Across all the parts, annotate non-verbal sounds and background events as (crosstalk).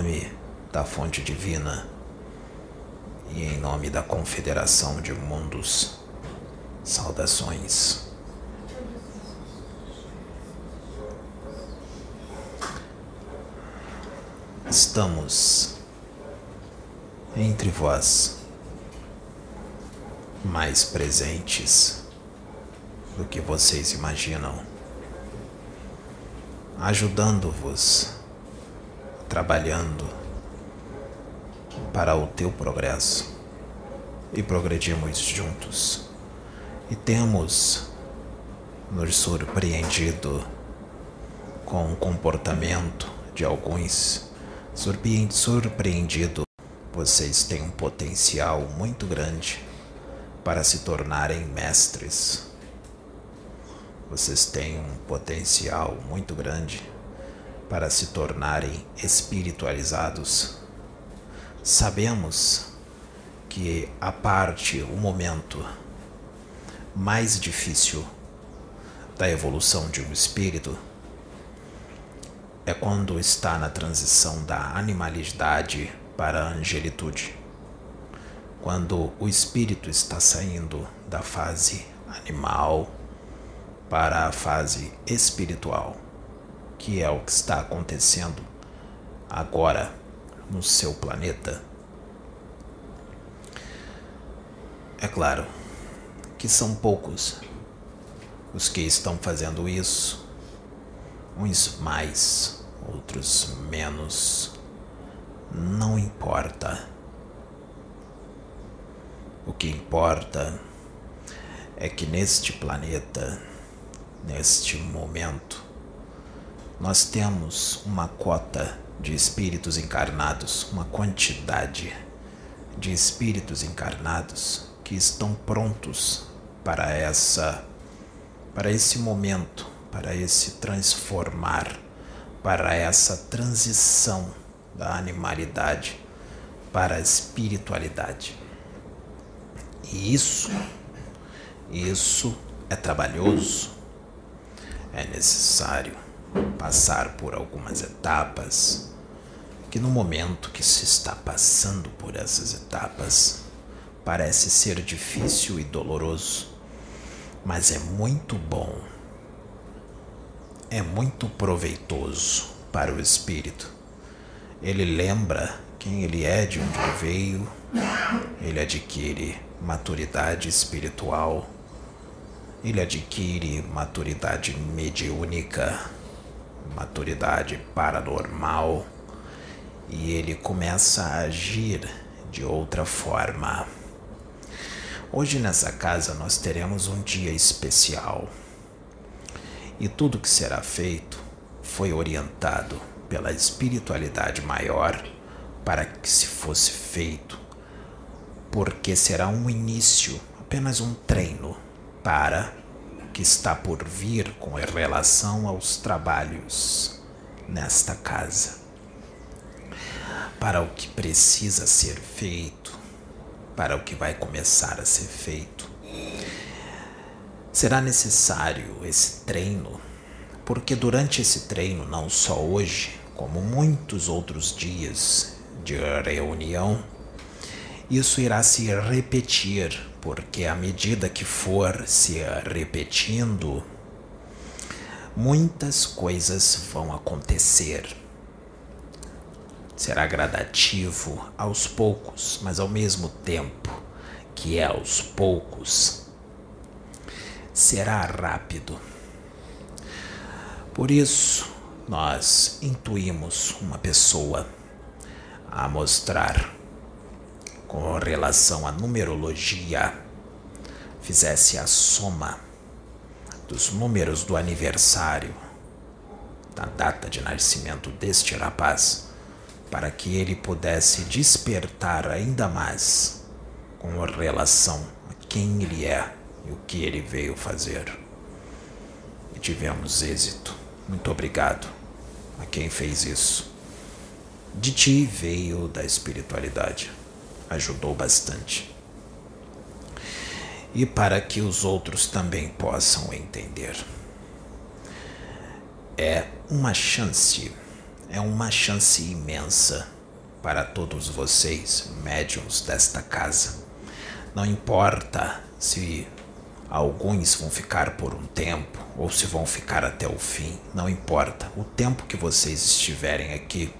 nome da Fonte Divina e em nome da Confederação de Mundos, saudações. Estamos entre vós, mais presentes do que vocês imaginam, ajudando-vos, trabalhando para o teu progresso e progredimos juntos e temos nos surpreendido com o comportamento de alguns surpreendido vocês têm um potencial muito grande para se tornarem mestres. Vocês têm um potencial muito grande para se tornarem espiritualizados. Sabemos que a parte, o momento mais difícil da evolução de um espírito é quando está na transição da animalidade para a angelitude. Quando o espírito está saindo da fase animal para a fase espiritual, que é o que está acontecendo agora no seu planeta. É claro que são poucos os que estão fazendo isso, uns mais, outros menos não importa. O que importa é que neste planeta, neste momento, nós temos uma cota de espíritos encarnados, uma quantidade de espíritos encarnados que estão prontos para essa para esse momento, para esse transformar, para essa transição da animalidade para a espiritualidade. E isso, isso é trabalhoso, é necessário passar por algumas etapas que no momento que se está passando por essas etapas parece ser difícil e doloroso, mas é muito bom, é muito proveitoso para o espírito. Ele lembra quem ele é, de onde ele veio, ele adquire maturidade espiritual, ele adquire maturidade mediúnica, maturidade paranormal e ele começa a agir de outra forma. Hoje nessa casa nós teremos um dia especial e tudo que será feito foi orientado pela espiritualidade maior para que se fosse feito, porque será um início, apenas um treino para que está por vir com relação aos trabalhos nesta casa. Para o que precisa ser feito, para o que vai começar a ser feito. Será necessário esse treino, porque durante esse treino, não só hoje, como muitos outros dias de reunião, isso irá se repetir, porque à medida que for se repetindo, muitas coisas vão acontecer. Será gradativo aos poucos, mas ao mesmo tempo que é aos poucos, será rápido. Por isso, nós intuímos uma pessoa a mostrar com relação à numerologia, fizesse a soma dos números do aniversário da data de nascimento deste rapaz, para que ele pudesse despertar ainda mais com relação a quem ele é e o que ele veio fazer. E tivemos êxito. Muito obrigado a quem fez isso. De ti veio da espiritualidade. Ajudou bastante. E para que os outros também possam entender. É uma chance, é uma chance imensa para todos vocês, médiums desta casa. Não importa se alguns vão ficar por um tempo ou se vão ficar até o fim, não importa. O tempo que vocês estiverem aqui,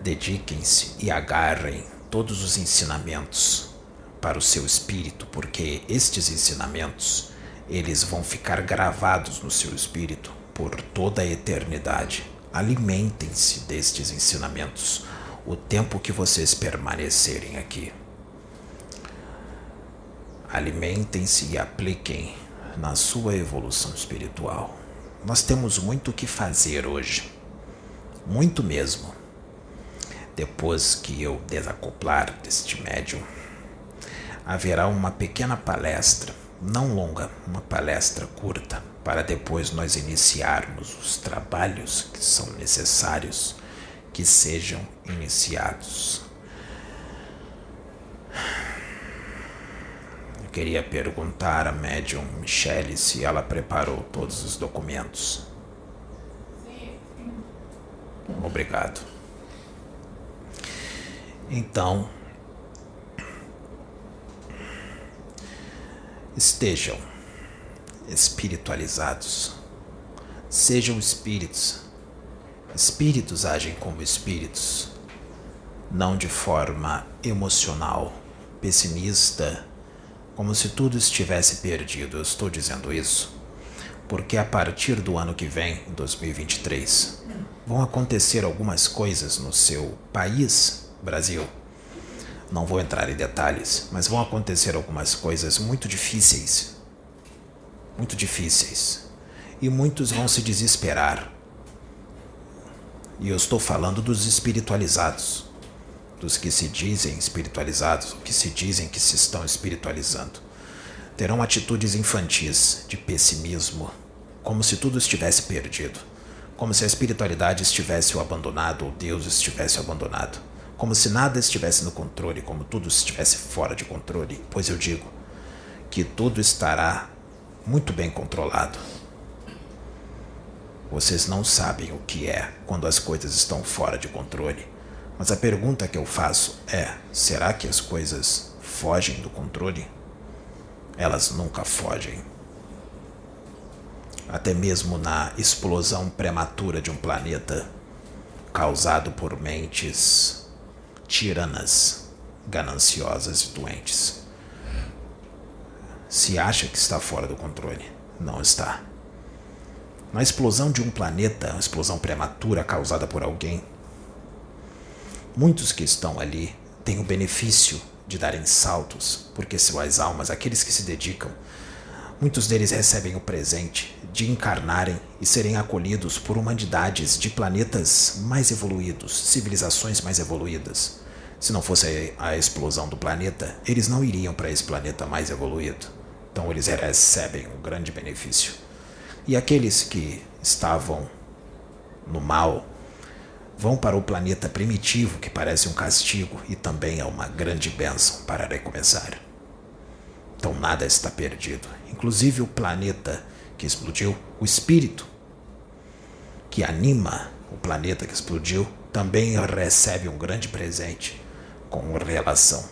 dediquem-se e agarrem todos os ensinamentos para o seu espírito, porque estes ensinamentos, eles vão ficar gravados no seu espírito por toda a eternidade. Alimentem-se destes ensinamentos o tempo que vocês permanecerem aqui. Alimentem-se e apliquem na sua evolução espiritual. Nós temos muito o que fazer hoje. Muito mesmo. Depois que eu desacoplar deste médium, haverá uma pequena palestra, não longa, uma palestra curta, para depois nós iniciarmos os trabalhos que são necessários que sejam iniciados. Eu queria perguntar à médium Michele se ela preparou todos os documentos. Obrigado. Então, estejam espiritualizados. Sejam espíritos. Espíritos agem como espíritos, não de forma emocional, pessimista, como se tudo estivesse perdido. Eu estou dizendo isso porque a partir do ano que vem, 2023, vão acontecer algumas coisas no seu país, Brasil. Não vou entrar em detalhes, mas vão acontecer algumas coisas muito difíceis. Muito difíceis. E muitos vão se desesperar. E eu estou falando dos espiritualizados dos que se dizem espiritualizados, que se dizem que se estão espiritualizando, terão atitudes infantis de pessimismo, como se tudo estivesse perdido, como se a espiritualidade estivesse o abandonado ou Deus estivesse abandonado, como se nada estivesse no controle, como tudo estivesse fora de controle, pois eu digo que tudo estará muito bem controlado. Vocês não sabem o que é quando as coisas estão fora de controle mas a pergunta que eu faço é: será que as coisas fogem do controle? Elas nunca fogem. Até mesmo na explosão prematura de um planeta causado por mentes tiranas, gananciosas e doentes. Se acha que está fora do controle, não está. Na explosão de um planeta, uma explosão prematura causada por alguém, Muitos que estão ali têm o benefício de darem saltos, porque suas almas, aqueles que se dedicam, muitos deles recebem o presente de encarnarem e serem acolhidos por humanidades de planetas mais evoluídos, civilizações mais evoluídas. Se não fosse a explosão do planeta, eles não iriam para esse planeta mais evoluído. Então eles recebem um grande benefício. E aqueles que estavam no mal, vão para o planeta primitivo, que parece um castigo e também é uma grande bênção para recomeçar. Então nada está perdido, inclusive o planeta que explodiu, o espírito que anima o planeta que explodiu, também recebe um grande presente com relação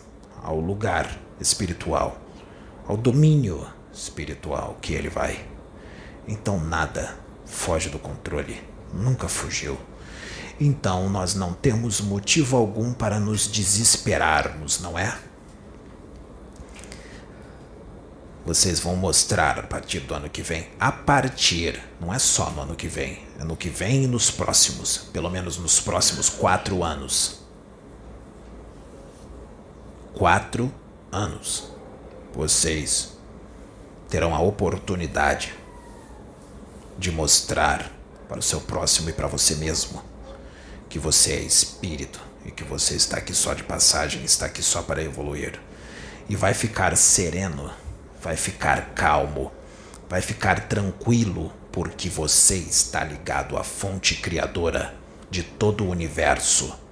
ao lugar espiritual, ao domínio espiritual que ele vai. Então nada foge do controle, nunca fugiu então nós não temos motivo algum para nos desesperarmos, não é? Vocês vão mostrar a partir do ano que vem. A partir, não é só no ano que vem, é no que vem e nos próximos, pelo menos nos próximos quatro anos. Quatro anos. Vocês terão a oportunidade de mostrar para o seu próximo e para você mesmo que você é espírito e que você está aqui só de passagem, está aqui só para evoluir. E vai ficar sereno, vai ficar calmo, vai ficar tranquilo, porque você está ligado à fonte criadora de todo o universo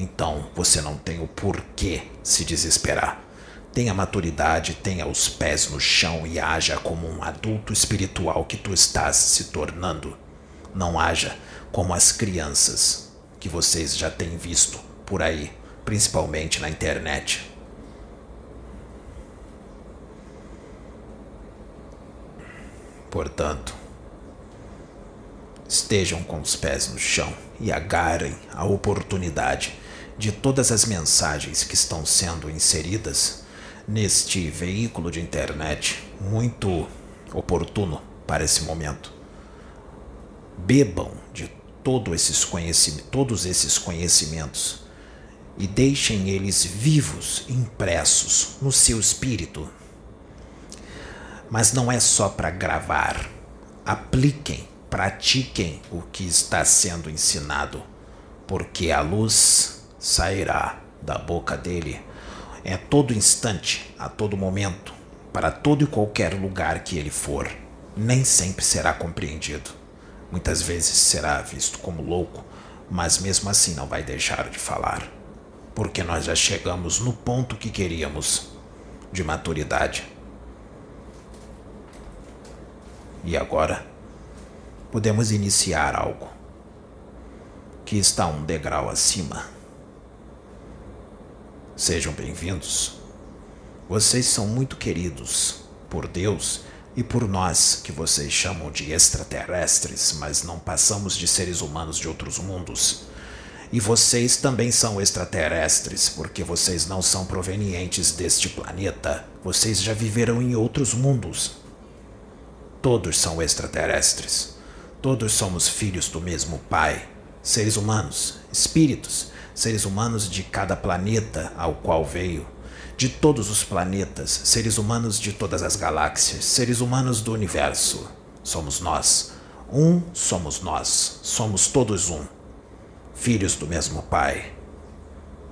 Então você não tem o porquê se desesperar. Tenha maturidade, tenha os pés no chão e haja como um adulto espiritual que tu estás se tornando. Não haja como as crianças que vocês já têm visto por aí, principalmente na internet. Portanto, estejam com os pés no chão e agarrem a oportunidade de todas as mensagens que estão sendo inseridas neste veículo de internet muito oportuno para esse momento. Bebam de todo esses todos esses conhecimentos e deixem eles vivos, impressos no seu espírito. Mas não é só para gravar. Apliquem, pratiquem o que está sendo ensinado, porque a luz sairá da boca dele é todo instante, a todo momento, para todo e qualquer lugar que ele for. Nem sempre será compreendido. Muitas vezes será visto como louco, mas mesmo assim não vai deixar de falar. Porque nós já chegamos no ponto que queríamos de maturidade. E agora podemos iniciar algo que está um degrau acima Sejam bem-vindos. Vocês são muito queridos por Deus e por nós, que vocês chamam de extraterrestres, mas não passamos de seres humanos de outros mundos. E vocês também são extraterrestres, porque vocês não são provenientes deste planeta. Vocês já viveram em outros mundos. Todos são extraterrestres. Todos somos filhos do mesmo Pai, seres humanos, espíritos seres humanos de cada planeta ao qual veio, de todos os planetas, seres humanos de todas as galáxias, seres humanos do universo. Somos nós. Um somos nós. Somos todos um. Filhos do mesmo Pai.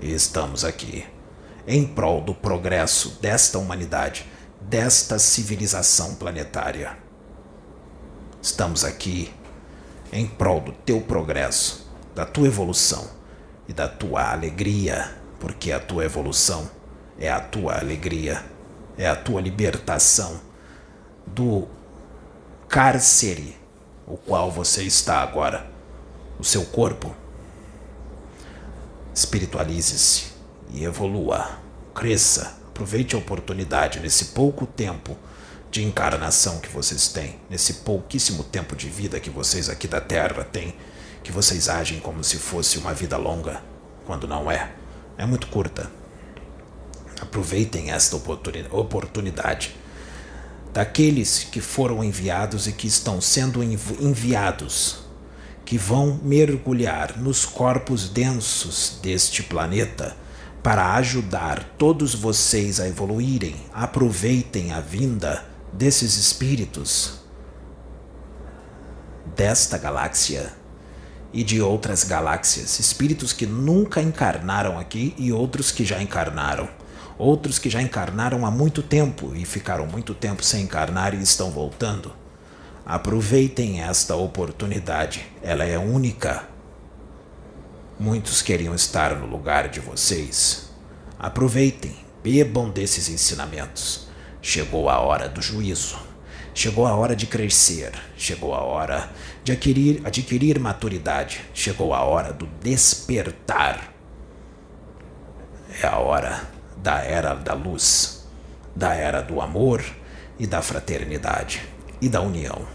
E estamos aqui em prol do progresso desta humanidade, desta civilização planetária. Estamos aqui em prol do teu progresso, da tua evolução e da tua alegria, porque a tua evolução é a tua alegria, é a tua libertação do cárcere o qual você está agora, o seu corpo. Espiritualize-se e evolua, cresça, aproveite a oportunidade nesse pouco tempo de encarnação que vocês têm, nesse pouquíssimo tempo de vida que vocês aqui da Terra têm que vocês agem como se fosse uma vida longa, quando não é. É muito curta. Aproveitem esta oportunidade. Daqueles que foram enviados e que estão sendo enviados, que vão mergulhar nos corpos densos deste planeta para ajudar todos vocês a evoluírem, aproveitem a vinda desses espíritos desta galáxia e de outras galáxias, espíritos que nunca encarnaram aqui e outros que já encarnaram. Outros que já encarnaram há muito tempo e ficaram muito tempo sem encarnar e estão voltando. Aproveitem esta oportunidade, ela é única. Muitos queriam estar no lugar de vocês. Aproveitem, bebam desses ensinamentos. Chegou a hora do juízo. Chegou a hora de crescer, chegou a hora de adquirir, adquirir maturidade, chegou a hora do despertar. É a hora da era da luz, da era do amor e da fraternidade e da união.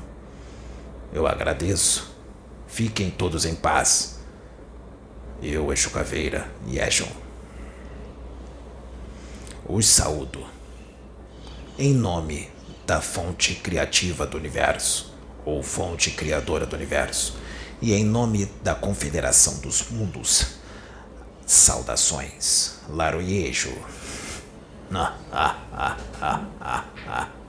Eu agradeço. Fiquem todos em paz. Eu, Exu Caveira e Ejon. Os saúdo. Em nome da fonte criativa do universo, ou fonte criadora do universo, e em nome da Confederação dos Mundos, saudações, Laroiejo. (laughs) Ah, ah, ah, ah, ah, ah.